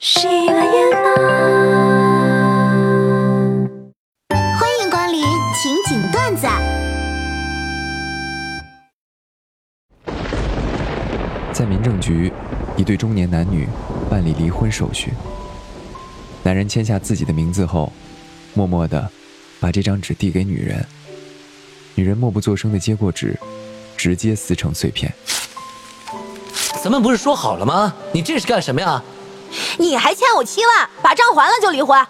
喜马拉雅，欢迎光临情景段子。在民政局，一对中年男女办理离婚手续。男人签下自己的名字后，默默的把这张纸递给女人。女人默不作声的接过纸，直接撕成碎片。咱们不是说好了吗？你这是干什么呀？你还欠我七万，把账还了就离婚。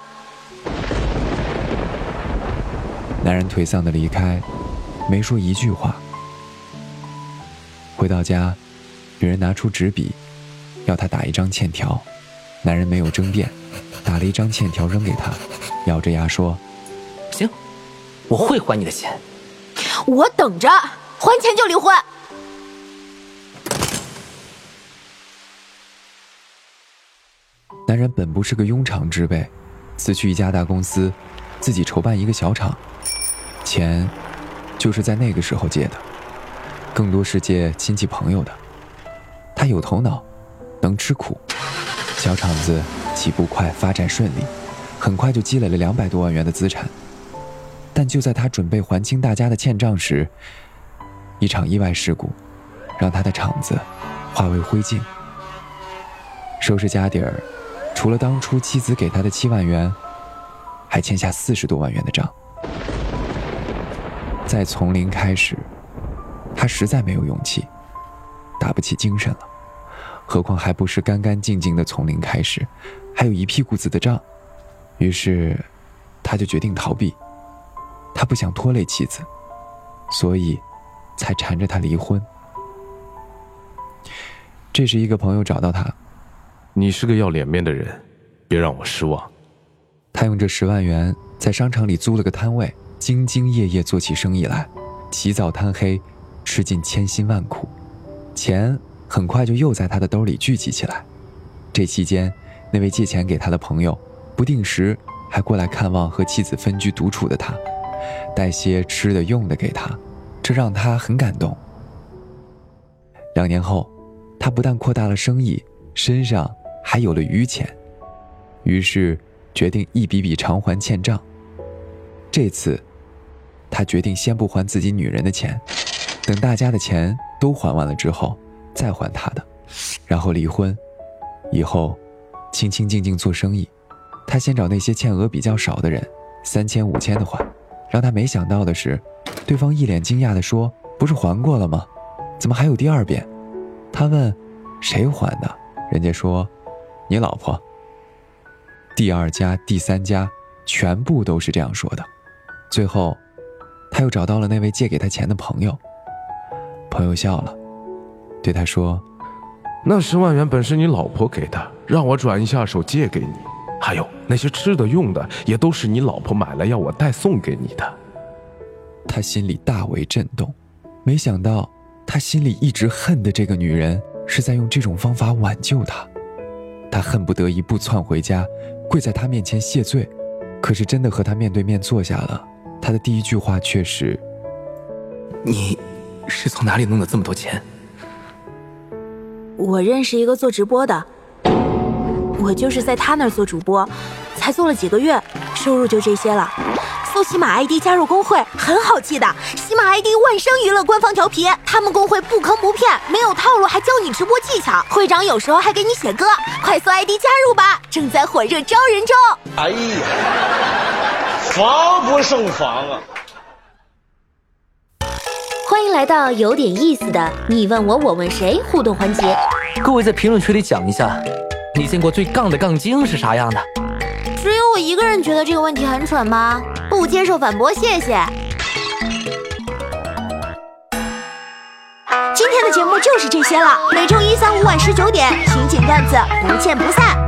男人颓丧的离开，没说一句话。回到家，女人拿出纸笔，要他打一张欠条。男人没有争辩，打了一张欠条扔给他，咬着牙说：“行，我会还你的钱。我等着，还钱就离婚。”男人本不是个庸常之辈，辞去一家大公司，自己筹办一个小厂，钱就是在那个时候借的，更多是借亲戚朋友的。他有头脑，能吃苦，小厂子起步快，发展顺利，很快就积累了两百多万元的资产。但就在他准备还清大家的欠账时，一场意外事故，让他的厂子化为灰烬。收拾家底儿。除了当初妻子给他的七万元，还欠下四十多万元的账。再从零开始，他实在没有勇气，打不起精神了。何况还不是干干净净的从零开始，还有一屁股子的账。于是，他就决定逃避。他不想拖累妻子，所以才缠着他离婚。这时，一个朋友找到他。你是个要脸面的人，别让我失望。他用这十万元在商场里租了个摊位，兢兢业业做起生意来，起早贪黑，吃尽千辛万苦，钱很快就又在他的兜里聚集起来。这期间，那位借钱给他的朋友，不定时还过来看望和妻子分居独处的他，带些吃的用的给他，这让他很感动。两年后，他不但扩大了生意，身上。还有了余钱，于是决定一笔笔偿还欠账。这次，他决定先不还自己女人的钱，等大家的钱都还完了之后再还他的，然后离婚。以后，清清静静做生意。他先找那些欠额比较少的人，三千五千的还。让他没想到的是，对方一脸惊讶地说：“不是还过了吗？怎么还有第二遍？”他问：“谁还的？”人家说。你老婆，第二家、第三家，全部都是这样说的。最后，他又找到了那位借给他钱的朋友。朋友笑了，对他说：“那十万元本是你老婆给的，让我转一下手借给你。还有那些吃的用的，也都是你老婆买来要我代送给你的。”他心里大为震动，没想到他心里一直恨的这个女人，是在用这种方法挽救他。他恨不得一步窜回家，跪在他面前谢罪。可是真的和他面对面坐下了，他的第一句话却是：“你是从哪里弄的这么多钱？”我认识一个做直播的，我就是在他那儿做主播，才做了几个月，收入就这些了。搜喜马 ID 加入公会，很好记的。喜马 ID 万生娱乐官方调皮，他们公会不坑不骗，没有套路，还教你直播技巧。会长有时候还给你写歌，快速 ID 加入吧，正在火热招人中。哎呀，防不胜防啊！欢迎来到有点意思的你问我我问谁互动环节。各位在评论区里讲一下，你见过最杠的杠精是啥样的？只有我一个人觉得这个问题很蠢吗？不接受反驳，谢谢。今天的节目就是这些了，每周一、三、五晚十九点，情景段子不见不散。